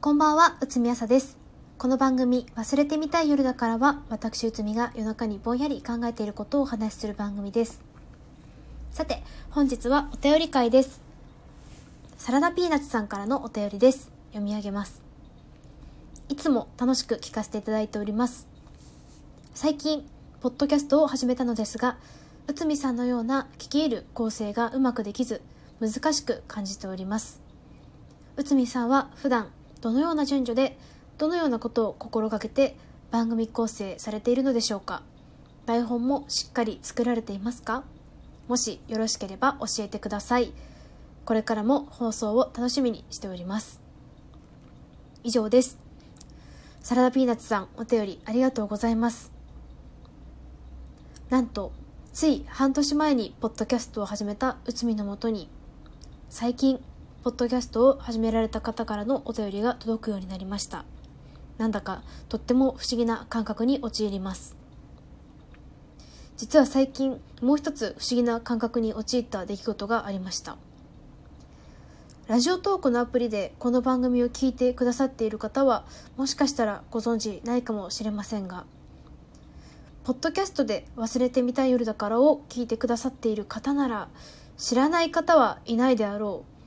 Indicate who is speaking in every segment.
Speaker 1: こんばんは、内海朝です。この番組、忘れてみたい夜だからは、私内海が夜中にぼんやり考えていることをお話しする番組です。さて、本日はお便り会です。サラダピーナッツさんからのお便りです。読み上げます。いつも楽しく聞かせていただいております。最近、ポッドキャストを始めたのですが、内海さんのような聞き入る構成がうまくできず、難しく感じております。内海さんは普段どのような順序でどのようなことを心がけて番組構成されているのでしょうか？台本もしっかり作られていますか？もしよろしければ教えてください。これからも放送を楽しみにしております。以上です。サラダピーナッツさんお便りありがとうございます。なんとつい半年前にポッドキャストを始めた内海のもとに最近ポッドキャストを始められた方からのお便りが届くようになりました。なんだかとっても不思議な感覚に陥ります。実は最近もう一つ不思議な感覚に陥った出来事がありました。ラジオトークのアプリでこの番組を聞いてくださっている方はもしかしたらご存知ないかもしれませんがポッドキャストで忘れてみたい夜だからを聞いてくださっている方なら知らない方はいないであろう。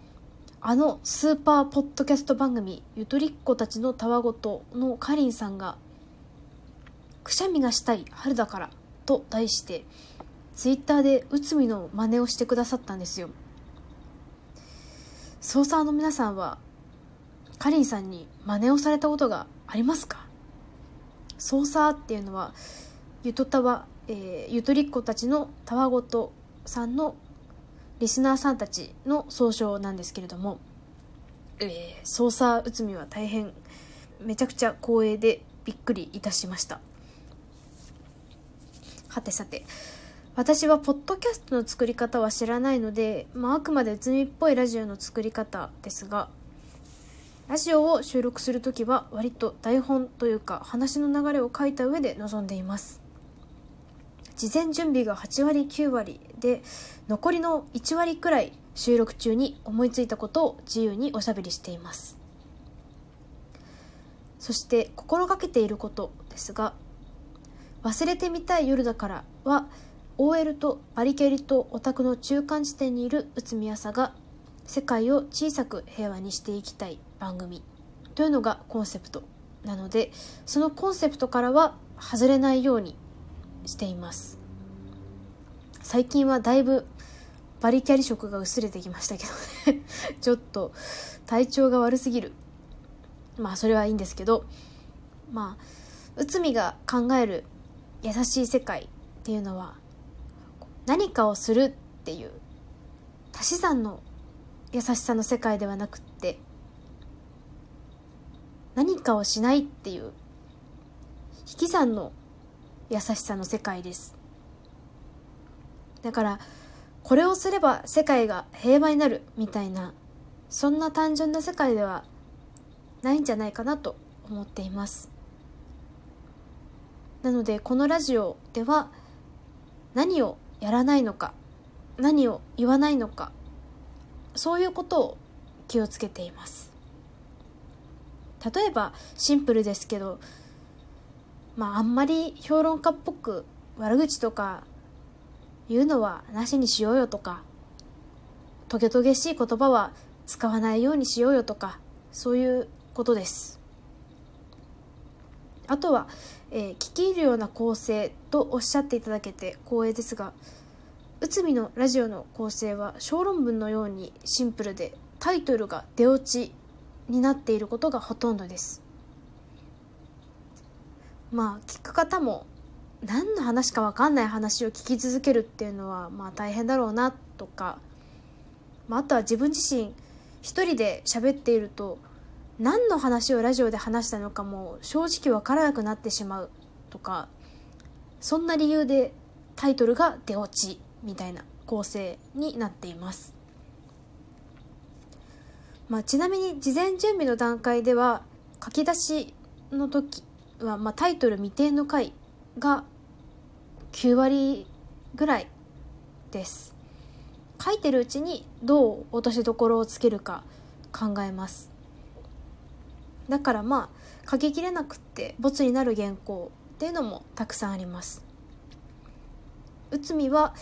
Speaker 1: あのスーパーポッドキャスト番組「ゆとりっ子たちのたわごと」のかりんさんが「くしゃみがしたい春だから」と題してツイッターで内海の真似をしてくださったんですよ。操作の皆さんはかりんさんに真似をされたことがありますか？操作っていうのはゆとたわ、えーゆとりっ子たちのたわごとさんのリスナーさんたちの総称なんですけれども、えー、操作内海は大変めちゃくちゃ光栄でびっくりいたしました。はてさて私はポッドキャストの作り方は知らないので、まあ、あくまで内海っぽいラジオの作り方ですがラジオを収録する時は割と台本というか話の流れを書いた上で臨んでいます。事前準備が8割9割で残りの1割くらい収録中に思いついたことを自由におしゃべりしています。そして心がけていることですが「忘れてみたい夜だから」は OL とバリキャリとオタクの中間地点にいる内海朝が世界を小さく平和にしていきたい番組。というのがコンセプトなのでそのコンセプトからは外れないようにしています。最近はだいぶバリキャリ色が薄れてきましたけどね。ちょっと体調が悪すぎる。まあそれはいいんですけど。まあ内海が考える優しい世界っていうのは何かをするっていう足し算の優しさの世界ではなくって何かをしないっていう引き算の優しさの世界です。だからこれをすれば世界が平和になるみたいなそんな単純な世界ではないんじゃないかなと思っています。なのでこのラジオでは何をやらないのか何を言わないのかそういうことを気をつけています。例えばシンプルですけどまああんまり評論家っぽく悪口とか言うのはなしにしようよとかトゲトゲしい言葉は使わないようにしようよとかそういうことです。あとは、えー聞き入るような構成とおっしゃっていただけて光栄ですが内海のラジオの構成は小論文のようにシンプルでタイトルが出落ちになっていることがほとんどです。まあ聞く方も何の話か分かんない話を聞き続けるっていうのはまあ大変だろうなとか、まあ、あとは自分自身一人で喋っていると何の話をラジオで話したのかも正直分からなくなってしまうとかそんな理由でタイトルが出落ちみたいな構成になっています。まあ、ちなみに事前準備の段階では書き出しの時は、まあ、タイトル未定の回が9割ぐらいです。書いてるうちにどう落としどころをつけるか考えます。だからまあ書ききれなくってボツになる原稿っていうのもたくさんあります。内海は、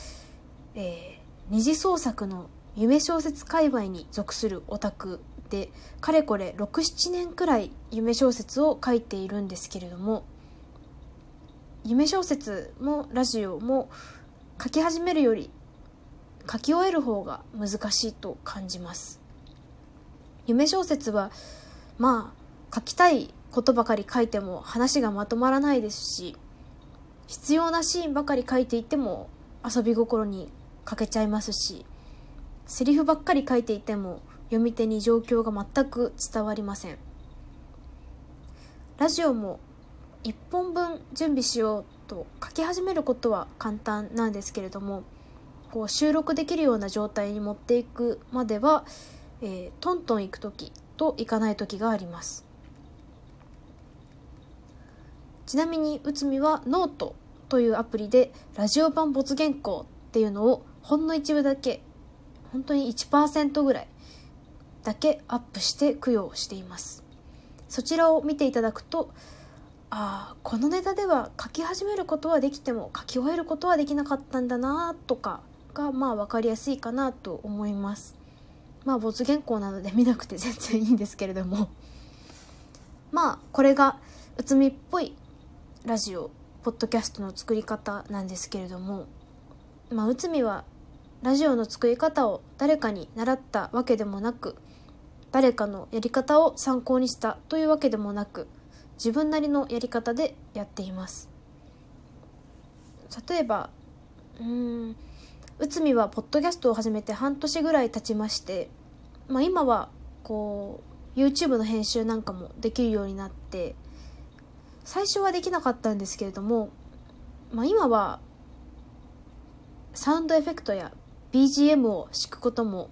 Speaker 1: えー、二次創作の夢小説界隈に属するオタクでかれこれ67年くらい夢小説を書いているんですけれども夢小説もラジオも書き始めるより書き終える方が難しいと感じます。夢小説はまあ書きたいことばかり書いても話がまとまらないですし必要なシーンばかり書いていても遊び心に欠けちゃいますしセリフばっかり書いていても読み手に状況が全く伝わりません。ラジオも1本分準備しようと書き始めることは簡単なんですけれどもこう収録できるような状態に持っていくまでは、えー、トントン行く時と行かない時があります。ちなみに内海はノートというアプリでラジオ版没原稿っていうのをほんの一部だけ本当に1%ぐらいだけアップして供養しています。そちらを見ていただくとああこのネタでは書き始めることはできても書き終えることはできなかったんだなとかがまあ分かりやすいかなと思います。まあ没原稿なので 見なくて全然いいんですけれども。まあこれが内海っぽいラジオポッドキャストの作り方なんですけれどもまあ内海はラジオの作り方を誰かに習ったわけでもなく誰かのやり方を参考にしたというわけでもなく自分なりのやり方でやっています。例えばうん内海はポッドキャストを始めて半年ぐらい経ちまして、まあ、今はこう YouTube の編集なんかもできるようになって最初はできなかったんですけれども、まあ、今はサウンドエフェクトや BGM を敷くことも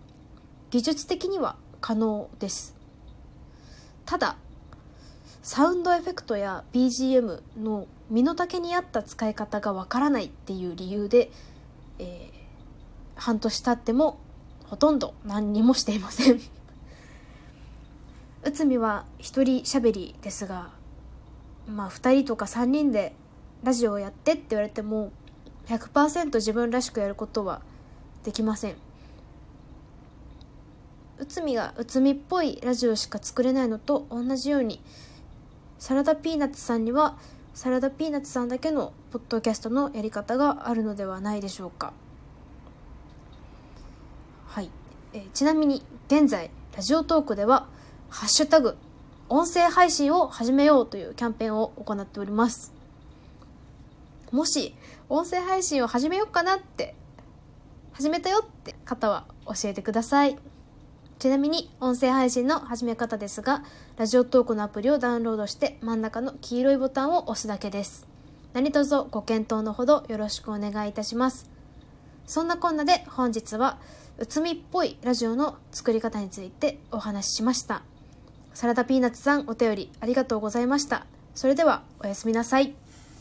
Speaker 1: 技術的には可能です。ただサウンドエフェクトや BGM の身の丈に合った使い方がわからないっていう理由で、えー、半年経ってもほとんど何にもしていません。内海は一人喋りですがまあ2人とか3人でラジオをやってって言われても100%自分らしくやることはできません。内海が内海っぽいラジオしか作れないのと同じようにサラダピーナッツさんにはサラダピーナッツさんだけのポッドキャストのやり方があるのではないでしょうか。はい、えー、ちなみに現在ラジオトークでは「ハッシュタグ音声配信を始めよう」というキャンペーンを行っております。もし音声配信を始めようかなって始めたよって方は教えてください。ちなみに音声配信の始め方ですが、ラジオトークのアプリをダウンロードして真ん中の黄色いボタンを押すだけです。何卒ご検討のほどよろしくお願いいたします。そんなこんなで本日は、うつみっぽいラジオの作り方についてお話ししました。サラダピーナッツさんお便りありがとうございました。それではおやすみなさい。